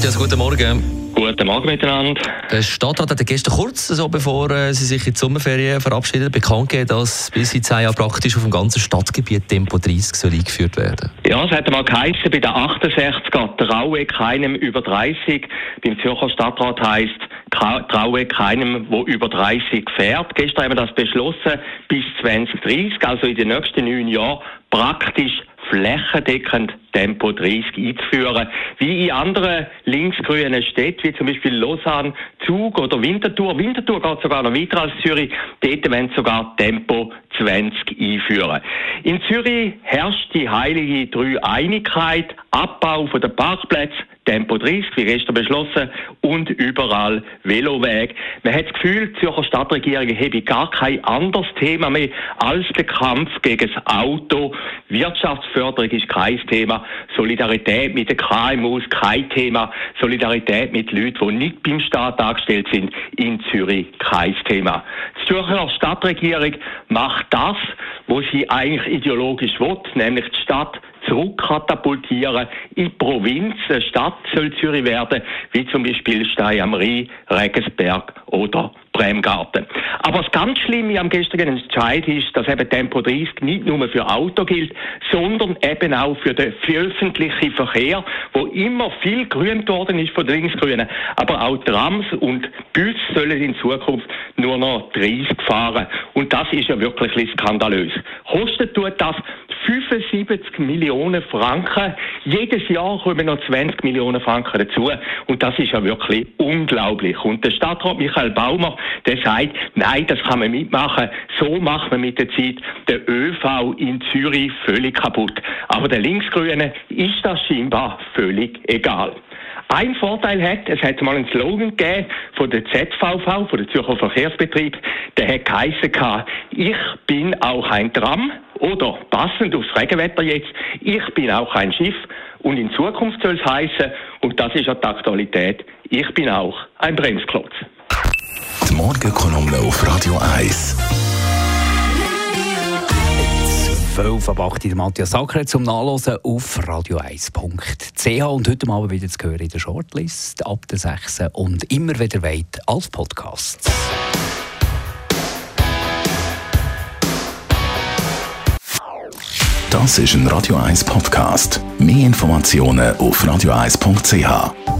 Matthias, guten Morgen. Guten Morgen miteinander. Der Stadtrat hat gestern kurz, so bevor äh, sie sich in die Sommerferien verabschiedet, bekannt gegeben, dass bis in zehn Jahren praktisch auf dem ganzen Stadtgebiet Tempo 30 soll eingeführt werden Ja, es hat einmal geheißen, bei der 68er traue keinem über 30. Beim Zürcher Stadtrat heisst, traue keinem, wo über 30 fährt. Gestern haben wir das beschlossen, bis 2030, also in den nächsten neun Jahren, praktisch flächendeckend Tempo 30 einzuführen. Wie in anderen linksgrünen Städten, wie zum Beispiel Lausanne, Zug oder Winterthur. Winterthur geht sogar noch weiter als Zürich. Dort wollen sogar Tempo 20 einführen. In Zürich herrscht die heilige Drei-Einigkeit, Abbau von den Parkplätzen, Tempo 30, wie gestern beschlossen, und überall Veloweg. Man hat das Gefühl, die Zürcher Stadtregierung habe gar kein anderes Thema mehr als den Kampf gegen das Auto. Wirtschaftsförderung ist kein Thema. Solidarität mit den KMUs kein Thema. Solidarität mit Leuten, die nicht beim Staat angestellt sind, in Zürich kein Thema. Die Zürcher Stadtregierung macht das, was sie eigentlich ideologisch will, nämlich die Stadt zurückkatapultieren in die Provinz. Eine Stadt soll Zürich werden, wie zum Beispiel Stein am Rhein, Regensberg oder Bremgarten. Aber das ganz Schlimme am gestrigen Entscheid ist, dass eben Tempo 30 nicht nur für Auto gilt, sondern eben auch für den öffentlichen Verkehr, wo immer viel grün geworden ist von den Linksgrünen. Aber auch Trams und Bus sollen in Zukunft nur noch 30 fahren. Und das ist ja wirklich skandalös. Kostet tut das 75 Millionen Franken. Jedes Jahr kommen noch 20 Millionen Franken dazu. Und das ist ja wirklich unglaublich. Und der Stadtrat Michael Baumer, der sagt, nein, das kann man mitmachen. So macht man mit der Zeit den ÖV in Zürich völlig kaputt. Aber der Linksgrüne ist das scheinbar völlig egal. Ein Vorteil hat, es hat mal einen Slogan gegeben von der ZVV, von der Zürcher Verkehrsbetrieb, der hat geheissen, ich bin auch ein Tram oder passend aufs Regenwetter jetzt, ich bin auch ein Schiff und in Zukunft soll es heißen, und das ist ja die Aktualität, ich bin auch ein Bremsklotz. Die Morgenkolumne auf Radio 1. 12 ab 8 der Matthias Sacker zum Nachlesen auf radio1.ch und heute Abend wieder zu hören in der Shortlist ab der 6 und immer wieder weit als Podcast. Das ist ein Radio 1 Podcast. Mehr Informationen auf radio1.ch.